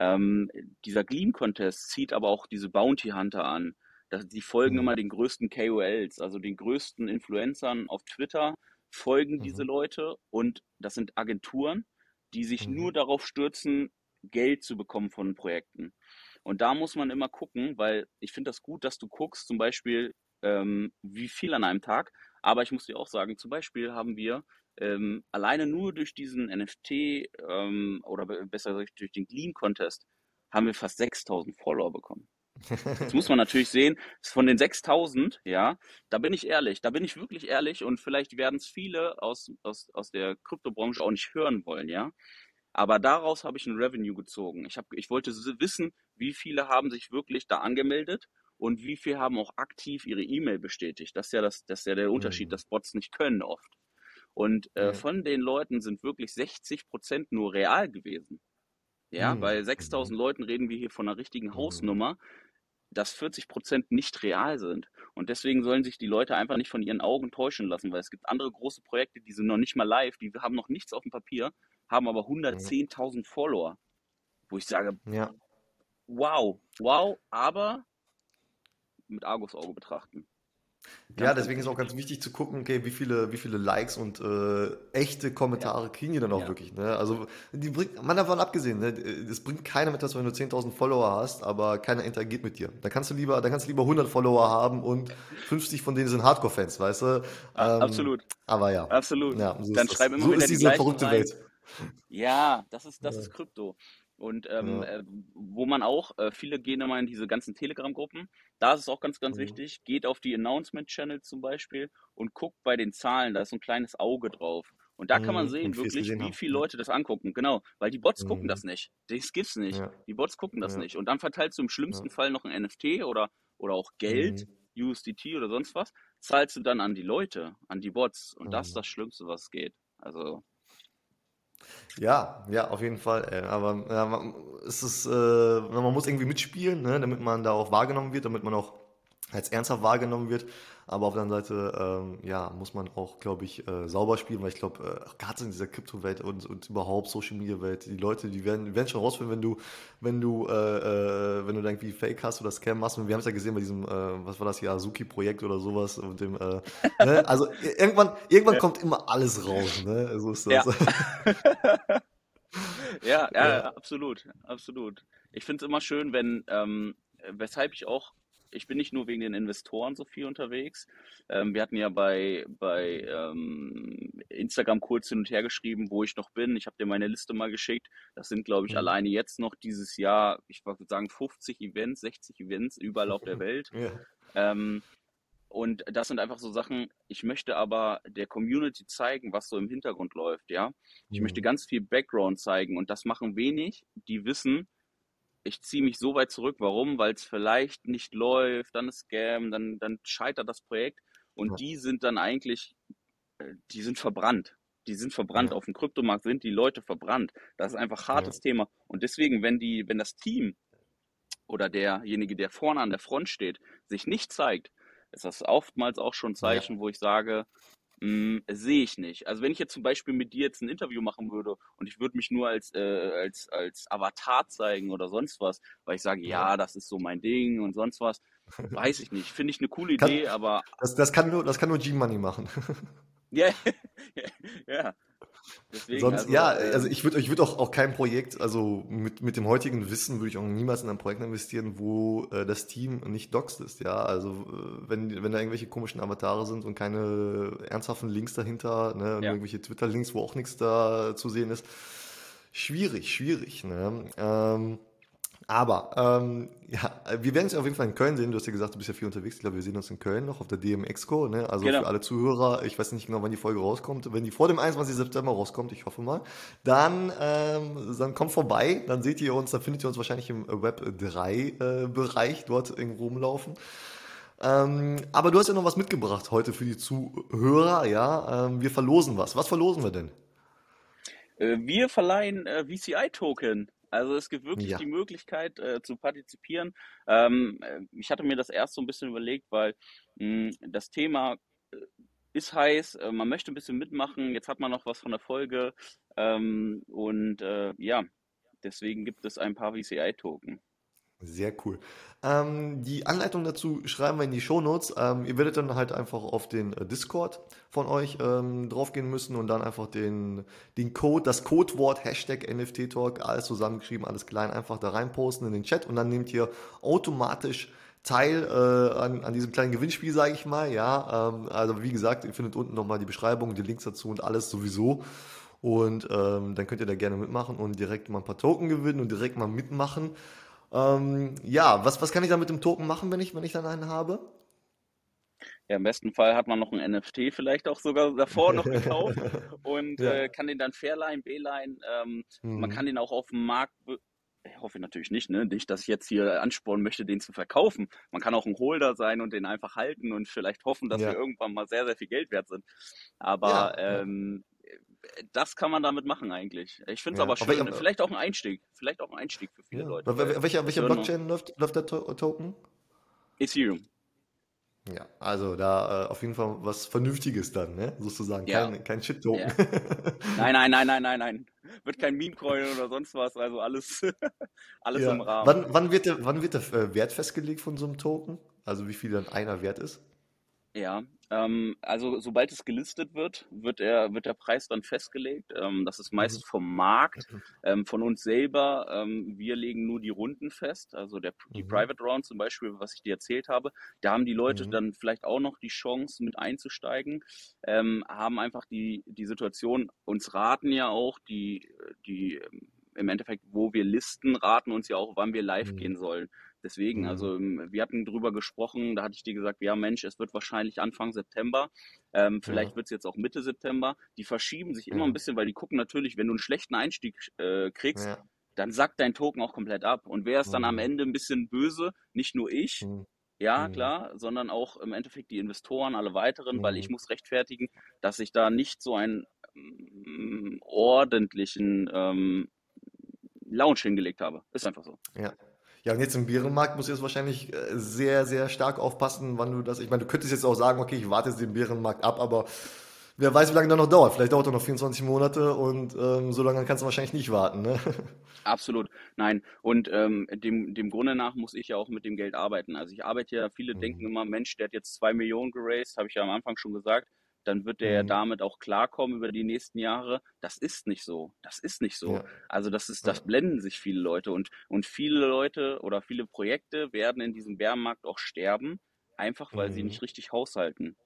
Ähm, dieser Gleam-Contest zieht aber auch diese Bounty Hunter an. Das, die folgen Mhm. immer den größten KOLs, also den größten Influencern auf Twitter, folgen diese Mhm. Leute und das sind Agenturen, die sich Mhm. nur darauf stürzen, Geld zu bekommen von Projekten. Und da muss man immer gucken, weil ich finde das gut, dass du guckst, zum Beispiel, ähm, wie viel an einem Tag. Aber ich muss dir auch sagen, zum Beispiel haben wir ähm, alleine nur durch diesen NFT ähm, oder be- besser gesagt durch den Gleam Contest haben wir fast 6000 Follower bekommen. <laughs> Jetzt muss man natürlich sehen, von den 6000, ja, da bin ich ehrlich, da bin ich wirklich ehrlich und vielleicht werden es viele aus, aus, aus der Kryptobranche auch nicht hören wollen, ja. Aber daraus habe ich ein Revenue gezogen. Ich, hab, ich wollte wissen, wie viele haben sich wirklich da angemeldet und wie viele haben auch aktiv ihre E-Mail bestätigt. Das ist ja, das, das ist ja der Unterschied, Mhm. dass Bots nicht können oft. Und äh, Ja. von den Leuten sind wirklich 60 Prozent nur real gewesen. Ja, Mhm. bei 6000 Leuten reden wir hier von einer richtigen Mhm. Hausnummer, dass 40 Prozent nicht real sind. Und deswegen sollen sich die Leute einfach nicht von ihren Augen täuschen lassen, weil es gibt andere große Projekte, die sind noch nicht mal live, die haben noch nichts auf dem Papier, haben aber 110.000 Follower. Wo ich sage, Ja. Wow, wow, aber mit Argusauge betrachten. Ja, Ganz, ganz deswegen ist auch ganz wichtig. zu gucken, okay, wie viele, wie viele Likes und äh, echte Ja, Kommentare kriegen die dann auch ja, wirklich, ne? Also, die bringt, man davon abgesehen, ne? Es bringt keinem etwas, wenn du 10.000 Follower hast, aber keiner interagiert mit dir. Da kannst du lieber, da kannst du lieber 100 Follower haben und 50 von denen sind Hardcore-Fans, weißt du? Ähm, absolut, aber ja, absolut. ja, so Dann schreiben immer So wieder ist die diese verrückte rein. Welt. Ja, das ist, das Ja, ist Krypto. Und ähm, ja, äh, wo man auch, äh, viele gehen immer in diese ganzen Telegram-Gruppen. Da ist es auch ganz, ganz mhm, wichtig. Geht auf die Announcement-Channel zum Beispiel und guckt bei den Zahlen. Da ist so ein kleines Auge drauf. Und da kann man mhm, sehen, wirklich, wie viele Ja, Leute das angucken. Genau, weil die Bots gucken mhm, das nicht. Das gibt's nicht. ja, Die Bots gucken das ja, nicht. Und dann verteilst du im ja, schlimmsten Fall noch ein NFT oder, oder auch Geld, USDT oder sonst was, zahlst du dann an die Leute, an die Bots. Und das ist das Schlimmste, was geht. Also, Ja, ja, auf jeden Fall. Ey. Aber ja, man, es ist, äh, man muss irgendwie mitspielen, ne, damit man da auch wahrgenommen wird, damit man auch als ernsthaft wahrgenommen wird. Aber auf der anderen Seite, ähm, ja, muss man auch, glaube ich, äh, sauber spielen, weil ich glaube, äh, gerade in dieser Kryptowelt und, und überhaupt Social Media Welt, die Leute, die werden, werden schon rausfinden, wenn du, wenn du, äh, äh, wenn du irgendwie Fake hast oder Scam machst. Und wir haben es ja gesehen bei diesem, äh, was war das hier, Azuki-Projekt oder sowas und dem, äh, ne? <laughs> Also irgendwann, irgendwann ja. kommt immer alles raus, ne? So ist Ja. das. Ja, <laughs> <laughs> ja, ja, Ja. absolut, absolut. Ich finde es immer schön, wenn, ähm, weshalb ich auch, ich bin nicht nur wegen den Investoren so viel unterwegs. Ähm, wir hatten ja bei, bei ähm, Instagram kurz hin und her geschrieben, wo ich noch bin. Ich habe dir meine Liste mal geschickt. Das sind, glaube ich, Mhm. alleine jetzt noch dieses Jahr, ich würde sagen, 50 Events, 60 Events überall auf der <laughs> Welt. Ja. Ähm, und das sind einfach so Sachen, ich möchte aber der Community zeigen, was so im Hintergrund läuft, ja. Ich möchte Mhm. ganz viel Background zeigen und das machen wenig, die wissen, ich ziehe mich so weit zurück. Warum? Weil es vielleicht nicht läuft, dann ist Scam, dann, dann scheitert das Projekt und Ja. die sind dann eigentlich, äh, die sind verbrannt. Die sind verbrannt. Ja. Auf dem Kryptomarkt sind die Leute verbrannt. Das ist einfach Ja. hartes Thema. Und deswegen, wenn die, wenn das Team oder derjenige, der vorne an der Front steht, sich nicht zeigt, ist das oftmals auch schon ein Ja. Zeichen, wo ich sage, mh, sehe ich nicht. Also wenn ich jetzt zum Beispiel mit dir jetzt ein Interview machen würde und ich würde mich nur als, äh, als, als Avatar zeigen oder sonst was, weil ich sage, Ja. ja, das ist so mein Ding und sonst was, weiß ich nicht. Finde ich eine coole Kann, Idee, aber das, das kann nur, das kann nur G-Money machen. ja, <laughs> ja, <laughs> deswegen, Sonst, also, ja, also ähm, ich würde ich würd auch, auch kein Projekt, also mit, mit dem heutigen Wissen würde ich auch niemals in ein Projekt investieren, wo äh, das Team nicht doxed ist, ja. Also äh, wenn, wenn da irgendwelche komischen Avatare sind und keine ernsthaften Links dahinter, ne, ja, irgendwelche Twitter-Links, wo auch nichts da zu sehen ist, schwierig, schwierig, ne. Ähm, aber, ähm, ja, wir werden uns auf jeden Fall in Köln sehen. Du hast ja gesagt, du bist ja viel unterwegs. Ich glaube, wir sehen uns in Köln noch auf der DMX-Co. Ne? Also für genau. alle Zuhörer, ich weiß nicht genau, wann die Folge rauskommt. Wenn die vor dem 21. September rauskommt, ich hoffe mal, dann, ähm, dann kommt vorbei. Dann seht ihr uns, dann findet ihr uns wahrscheinlich im Web 3-Bereich dort irgendwo rumlaufen. Ähm, aber du hast ja noch was mitgebracht heute für die Zuhörer, ja. Ähm, wir verlosen was. Was verlosen wir denn? Äh, Wir verleihen äh, VCI-Token. Also es gibt wirklich Ja. die Möglichkeit äh, zu partizipieren. Ähm, äh, ich hatte mir das erst so ein bisschen überlegt, weil mh, das Thema äh, ist heiß, äh, man möchte ein bisschen mitmachen, jetzt hat man noch was von der Folge ähm, und äh, ja, deswegen gibt es ein paar VCI-Token. Sehr cool. Ähm, die Anleitung dazu schreiben wir in die Shownotes. Ähm, ihr werdet dann halt einfach auf den äh, Discord von euch ähm, draufgehen müssen und dann einfach den, den Code, das Codewort Hashtag NFT Talk, alles zusammengeschrieben, alles klein, einfach da reinposten in den Chat und dann nehmt ihr automatisch teil äh, an, an diesem kleinen Gewinnspiel, sage ich mal. Ja, ähm, also wie gesagt, ihr findet unten nochmal die Beschreibung, die Links dazu und alles sowieso. Und ähm, dann könnt ihr da gerne mitmachen und direkt mal ein paar Token gewinnen und direkt mal mitmachen. Ähm, ja, was, was kann ich da mit dem Token machen, wenn ich, wenn ich dann einen habe? Ja, im besten Fall hat man noch ein NFT vielleicht auch sogar davor noch gekauft <laughs> und Ja. äh, kann den dann Fairline, Beeline, ähm, man Mhm. kann den auch auf dem Markt, ich hoffe natürlich nicht, ne? Nicht, dass ich jetzt hier anspornen möchte, den zu verkaufen. Man kann auch ein Holder sein und den einfach halten und vielleicht hoffen, dass wir Ja. irgendwann mal sehr, sehr viel Geld wert sind. Aber ja. ähm, das kann man damit machen eigentlich. Ich finde es Ja. aber schön, welcher, vielleicht auch ein Einstieg, vielleicht auch ein Einstieg für viele ja. Leute, wel- Welcher, welcher Blockchain läuft, läuft der To- Token? Ethereum. Ja, also da äh, auf jeden Fall was Vernünftiges dann, ne? Sozusagen. Ja, Kein, kein Shit-Token. ja. <laughs> Nein, nein, nein, nein, nein, nein. Wird kein Meme-Coin oder sonst was, also alles, <laughs> alles im Ja. Rahmen. Wann, wann wird der, wann wird der äh, Wert festgelegt von so einem Token? Also wie viel dann einer wert ist? Ja, ähm, also sobald es gelistet wird, wird er, wird der Preis dann festgelegt. Ähm, das ist Mhm. meist vom Markt, ähm, von uns selber. Ähm, wir legen nur die Runden fest. Also der, die Mhm. Private Round zum Beispiel, was ich dir erzählt habe, da haben die Leute Mhm. dann vielleicht auch noch die Chance mit einzusteigen, ähm, haben einfach die, die Situation, uns raten ja auch die, die ähm, im Endeffekt, wo wir listen, raten uns ja auch, wann wir live Mhm. gehen sollen. Deswegen, Mhm. also ähm, wir hatten drüber gesprochen, da hatte ich dir gesagt, ja Mensch, es wird wahrscheinlich Anfang September, ähm, vielleicht Ja. wird es jetzt auch Mitte September. Die verschieben sich immer ein Ja. bisschen, weil die gucken natürlich, wenn du einen schlechten Einstieg äh, kriegst, Ja. dann sackt dein Token auch komplett ab. Und wer ist dann am Mhm. Ende ein bisschen böse? Nicht nur ich, Mhm. ja Mhm. klar, sondern auch im Endeffekt die Investoren, alle weiteren, weil ich muss rechtfertigen, dass ich da nicht so einen ähm, ordentlichen ähm, Lounge hingelegt habe. Ist einfach so. Ja. Ja, und jetzt im Bärenmarkt musst du jetzt wahrscheinlich äh, sehr, sehr stark aufpassen, wann du das. Ich meine, du könntest jetzt auch sagen, okay, ich warte jetzt den Bärenmarkt ab, aber wer weiß, wie lange der noch dauert. Vielleicht dauert er noch 24 Monate und ähm, so lange kannst du wahrscheinlich nicht warten, ne? <laughs> Absolut, nein. Und ähm, dem, dem Grunde nach muss ich ja auch mit dem Geld arbeiten. Also ich arbeite ja, viele denken Mhm. immer, Mensch, der hat jetzt zwei Millionen geraced, habe ich ja am Anfang schon gesagt, dann wird der ja Mhm. damit auch klarkommen über die nächsten Jahre. Das ist nicht so. Das ist nicht so. Ja. Also das ist, das blenden sich viele Leute und, und viele Leute oder viele Projekte werden in diesem Bärenmarkt auch sterben, einfach weil sie Mhm. nicht richtig haushalten.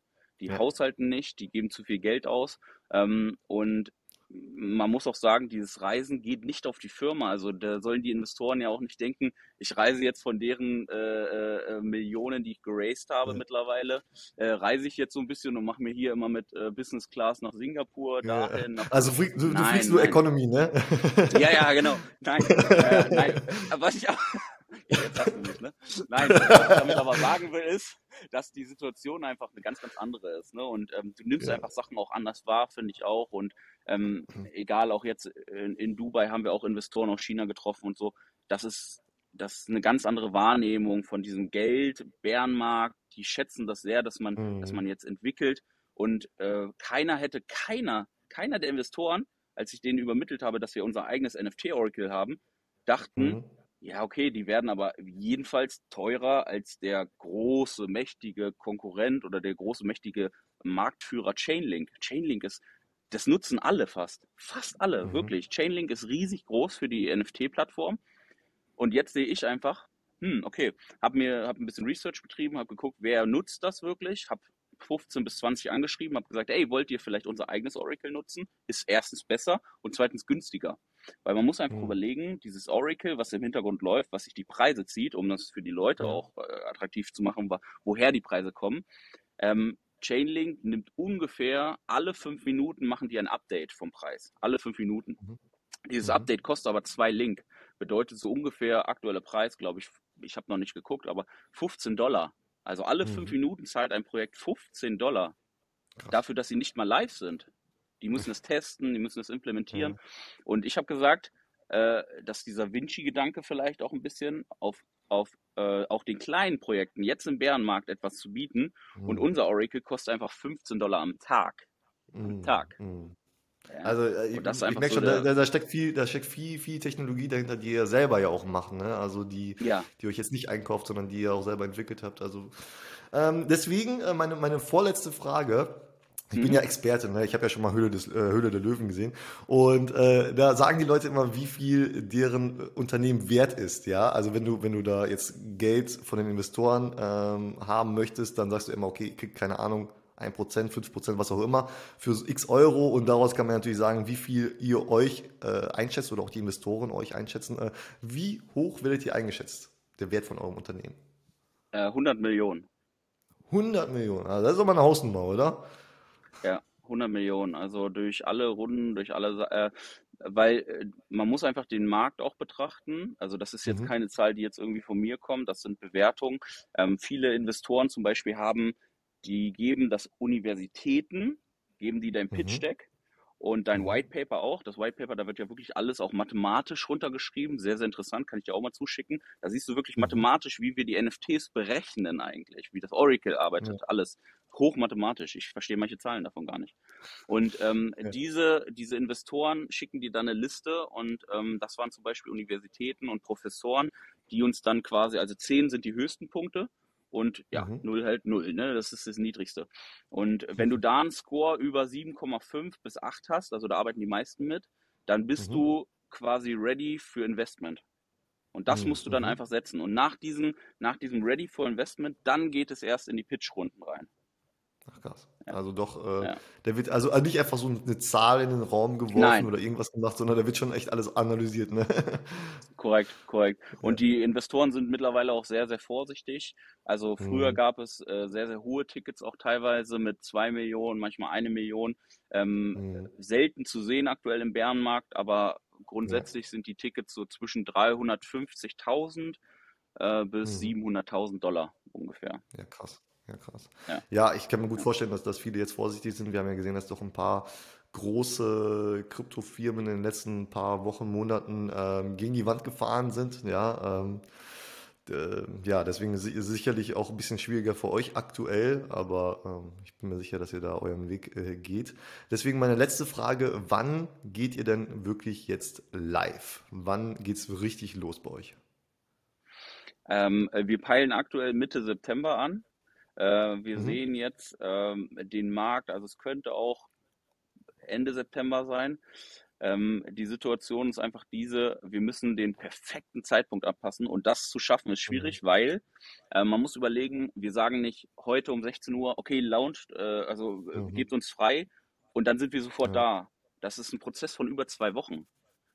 Die Ja. haushalten nicht, die geben zu viel Geld aus ähm, und man muss auch sagen, dieses Reisen geht nicht auf die Firma. Also da sollen die Investoren ja auch nicht denken, ich reise jetzt von deren äh, äh, Millionen, die ich geraced habe Ja. mittlerweile, äh, reise ich jetzt so ein bisschen und mache mir hier immer mit äh, Business Class nach Singapur, Ja. dahin, nach Also du, du Nein, fliegst nur nein. Economy, ne? <laughs> Ja, ja, genau. Nein, äh, nein. <laughs> Was ich auch. <laughs> Jetzt hast du mich, ne? Nein, was ich damit aber sagen will, ist, dass die Situation einfach eine ganz, ganz andere ist. Ne? Und ähm, du nimmst Ja. einfach Sachen auch anders wahr, finde ich auch. Und ähm, Mhm. egal, auch jetzt in, in Dubai haben wir auch Investoren aus China getroffen und so. Das ist, das ist eine ganz andere Wahrnehmung von diesem Geld, Bärenmarkt. Die schätzen das sehr, dass man, dass Mhm. man jetzt entwickelt. Und äh, keiner hätte, keiner, keiner der Investoren, als ich denen übermittelt habe, dass wir unser eigenes NFT-Oracle haben, dachten, Mhm. Ja, okay, die werden aber jedenfalls teurer als der große, mächtige Konkurrent oder der große, mächtige Marktführer Chainlink. Chainlink ist, das nutzen alle fast. Fast alle, Mhm. wirklich. Chainlink ist riesig groß für die NFT-Plattform. Und jetzt sehe ich einfach, hm, okay, habe mir hab ein bisschen Research betrieben, habe geguckt, wer nutzt das wirklich, habe 15 bis 20 angeschrieben, habe gesagt, ey, wollt ihr vielleicht unser eigenes Oracle nutzen? Ist erstens besser und zweitens günstiger. Weil man muss einfach Mhm. überlegen, dieses Oracle, was im Hintergrund läuft, was sich die Preise zieht, um das für die Leute Ja. auch äh, attraktiv zu machen, woher die Preise kommen. Ähm, Chainlink nimmt ungefähr alle fünf Minuten machen die ein Update vom Preis. Alle fünf Minuten. Mhm. Dieses Mhm. Update kostet aber zwei Link. Bedeutet so ungefähr aktueller Preis, glaube ich, ich habe noch nicht geguckt, aber 15 Dollar. Also alle fünf Mhm. Minuten zahlt ein Projekt 15 Dollar Krass. dafür, dass sie nicht mal live sind. Die müssen es testen, die müssen es implementieren. Mhm. Und ich habe gesagt, äh, dass dieser Vinci-Gedanke vielleicht auch ein bisschen auf, auf äh, auch den kleinen Projekten jetzt im Bärenmarkt etwas zu bieten. Und Mhm. unser Oracle kostet einfach 15 Dollar am Tag. Am Mhm. Tag. Mhm. Ja. Also äh, ich, Und ich merke so schon, da, da steckt viel, da steckt viel, viel Technologie dahinter, die ihr selber ja auch macht, ne? Also die, ja, die euch jetzt nicht einkauft, sondern die ihr auch selber entwickelt habt. Also ähm, deswegen äh, meine, meine vorletzte Frage. Ich bin mhm. ja Experte, ne? Ich habe ja schon mal Höhle, des, äh, Höhle der Löwen gesehen. Und äh, da sagen die Leute immer, wie viel deren Unternehmen wert ist, ja. Also wenn du, wenn du da jetzt Geld von den Investoren ähm, haben möchtest, dann sagst du immer, okay, ich krieg keine Ahnung, 1%, 5%, was auch immer, für x Euro und daraus kann man natürlich sagen, wie viel ihr euch äh, einschätzt oder auch die Investoren euch einschätzen. Äh, wie hoch werdet ihr eingeschätzt, der Wert von eurem Unternehmen? äh, 100 Millionen. 100 Millionen, also das ist doch mal eine Hausnummer, oder? Ja, 100 Millionen. Also durch alle Runden, durch alle, äh, weil äh, man muss einfach den Markt auch betrachten. Also das ist jetzt Mhm. keine Zahl, die jetzt irgendwie von mir kommt. Das sind Bewertungen. Ähm, viele Investoren zum Beispiel haben, die geben das Universitäten, geben die dein Pitch Mhm. Deck und dein Mhm. White Paper auch. Das White Paper, da wird ja wirklich alles auch mathematisch runtergeschrieben. Sehr, sehr interessant, kann ich dir auch mal zuschicken. Da siehst du wirklich Mhm. mathematisch, wie wir die NFTs berechnen eigentlich, wie das Oracle Ja. arbeitet, alles hochmathematisch. Ich verstehe manche Zahlen davon gar nicht. Und ähm, <laughs> Ja. diese, diese Investoren schicken dir dann eine Liste und ähm, das waren zum Beispiel Universitäten und Professoren, die uns dann quasi, also 10 sind die höchsten Punkte und ja, Mhm. 0 halt 0, ne? Das ist das Niedrigste. Und wenn du da einen Score über 7,5 bis 8 hast, also da arbeiten die meisten mit, dann bist Mhm. du quasi ready für Investment. Und das Mhm. musst du dann Mhm. einfach setzen. Und nach diesem, nach diesem Ready for Investment, dann geht es erst in die Pitch-Runden rein. Ach krass. Ja. Also doch, äh, Ja. der wird also nicht einfach so eine Zahl in den Raum geworfen Nein. oder irgendwas gemacht, sondern da wird schon echt alles analysiert, ne? <laughs> Korrekt, korrekt. Und die Investoren sind mittlerweile auch sehr, sehr vorsichtig. Also früher Mhm. gab es äh, sehr, sehr hohe Tickets auch teilweise mit zwei Millionen, manchmal eine Million. Ähm, Mhm. selten zu sehen aktuell im Bärenmarkt, aber grundsätzlich sind die Tickets so zwischen 350.000 äh, bis Mhm. 700.000 Dollar ungefähr. Ja, krass. Ja, krass. Ja. Ja, ich kann mir gut vorstellen, dass, dass viele jetzt vorsichtig sind. Wir haben ja gesehen, dass doch ein paar große Kryptofirmen in den letzten paar Wochen, Monaten ähm, gegen die Wand gefahren sind. Ja, ähm, äh, ja, deswegen ist es sicherlich auch ein bisschen schwieriger für euch aktuell, aber ähm, ich bin mir sicher, dass ihr da euren Weg äh, geht. Deswegen meine letzte Frage, wann geht ihr denn wirklich jetzt live? Wann geht's richtig los bei euch? Ähm, äh, wir peilen aktuell Mitte September an. Äh, wir Mhm. sehen jetzt ähm, den Markt, also es könnte auch Ende September sein. Ähm, die Situation ist einfach diese, wir müssen den perfekten Zeitpunkt abpassen und das zu schaffen ist schwierig, weil äh, man muss überlegen, wir sagen nicht heute um 16 Uhr, okay, launcht, äh, also äh, Mhm. gebt uns frei und dann sind wir sofort Ja. da. Das ist ein Prozess von über zwei Wochen.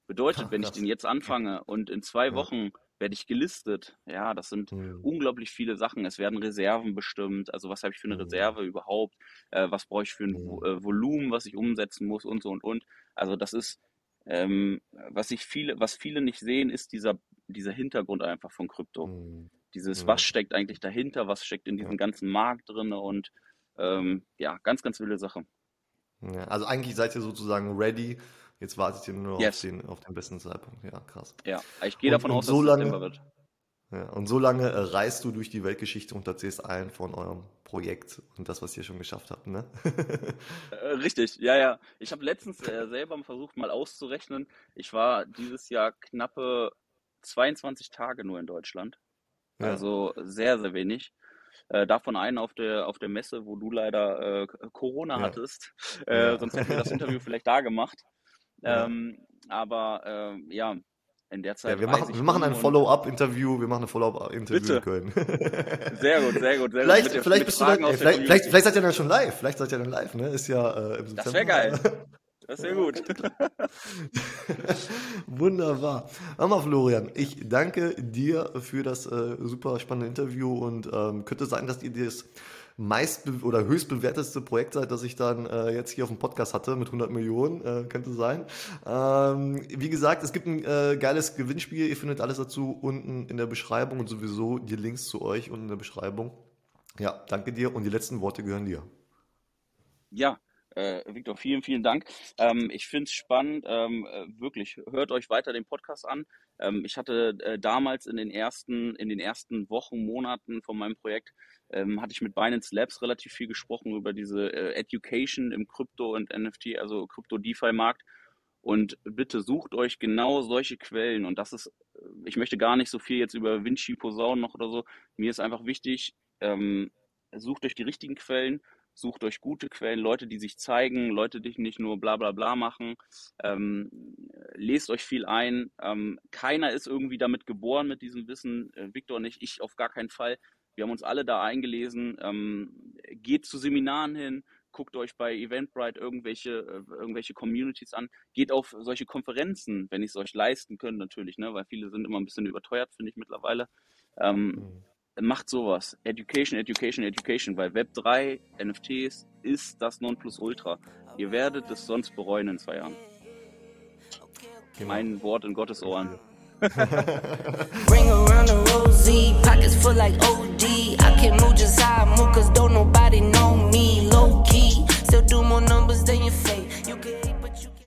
Bedeutet, Ah, wenn ich den jetzt anfange und in zwei Ja. Wochen werde ich gelistet, ja, das sind Mhm. unglaublich viele Sachen. Es werden Reserven bestimmt. Also was habe ich für eine Mhm. Reserve überhaupt? Äh, was brauche ich für ein Mhm. äh, Volumen, was ich umsetzen muss und so und und. Also das ist, ähm, was ich viele, was viele nicht sehen, ist dieser, dieser Hintergrund einfach von Krypto. Mhm. Dieses, Ja. was steckt eigentlich dahinter, was steckt in diesem ganzen Markt drin und ähm, ja, ganz, ganz wilde Sache. Ja, also eigentlich seid ihr sozusagen ready. Jetzt wartet ihr nur auf Yes. den, auf den besten Zeitpunkt. Ja, krass. Ja, ich gehe Und, davon und aus, dass so es lange, September wird. ja, und so lange äh, reist du durch die Weltgeschichte und erzählst allen von eurem Projekt und das, was ihr schon geschafft habt, ne? <laughs> Äh, richtig, ja, ja. Ich habe letztens äh, selber versucht, mal auszurechnen. Ich war dieses Jahr knappe 22 Tage nur in Deutschland. Ja. Also sehr, sehr wenig. Äh, davon einen auf der, auf der Messe, wo du leider äh, Corona Ja. hattest. Sonst hätten wir das Interview <laughs> vielleicht da gemacht. Ja. Ähm, aber ähm, ja, in der Zeit Ja, wir machen, wir machen ein Follow-up-Interview. Wir machen ein Follow-up-Interview in. Köln. <laughs> Sehr gut, sehr gut, sehr vielleicht, gut. Mit vielleicht mit dann, ey, vielleicht, vielleicht, vielleicht seid ihr dann schon live. Vielleicht seid ihr dann live, ne? Ist ja äh, im September. <laughs> Das wäre geil. Das wäre gut. <laughs> Wunderbar. Hör mal, Florian, ich danke dir für das äh, super spannende Interview und ähm, könnte sein, dass ihr das meist oder höchst bewertetste Projekt seid, das ich dann äh, jetzt hier auf dem Podcast hatte mit 100 Millionen, äh, könnte sein. Ähm, wie gesagt, es gibt ein äh, geiles Gewinnspiel. Ihr findet alles dazu unten in der Beschreibung und sowieso die Links zu euch unten in der Beschreibung. Ja, danke dir und die letzten Worte gehören dir. Ja, äh, Victor, vielen, vielen Dank. Ähm, ich finde es spannend, ähm, äh, wirklich, hört euch weiter den Podcast an. Ähm, ich hatte äh, damals in den ersten, in den ersten Wochen, Monaten von meinem Projekt, ähm, hatte ich mit Binance Labs relativ viel gesprochen über diese äh, Education im Krypto- und NFT, also Krypto-DeFi-Markt. Und bitte sucht euch genau solche Quellen. Und das ist, äh, ich möchte gar nicht so viel jetzt über Vinci posaunen noch oder so. Mir ist einfach wichtig, ähm, sucht euch die richtigen Quellen, sucht euch gute Quellen, Leute, die sich zeigen, Leute, die nicht nur bla bla bla machen. Ähm, lest euch viel ein. Ähm, keiner ist irgendwie damit geboren mit diesem Wissen. Äh, Victor nicht, ich auf gar keinen Fall. Wir haben uns alle da eingelesen. Ähm, geht zu Seminaren hin, guckt euch bei Eventbrite irgendwelche, äh, irgendwelche Communities an, geht auf solche Konferenzen, wenn ihr es euch leisten könnt, natürlich, ne? weil viele sind immer ein bisschen überteuert, finde ich mittlerweile. Ähm, macht sowas. Education, Education, Education, weil Web3, NFTs ist das Nonplusultra. Ihr werdet es sonst bereuen in zwei Jahren. Genau. Mein Wort in Gottes Ohren. <laughs> Ring around the rosy, pockets full like OD. I can move just how I move, cause don't nobody know me. Low key, still do more numbers than your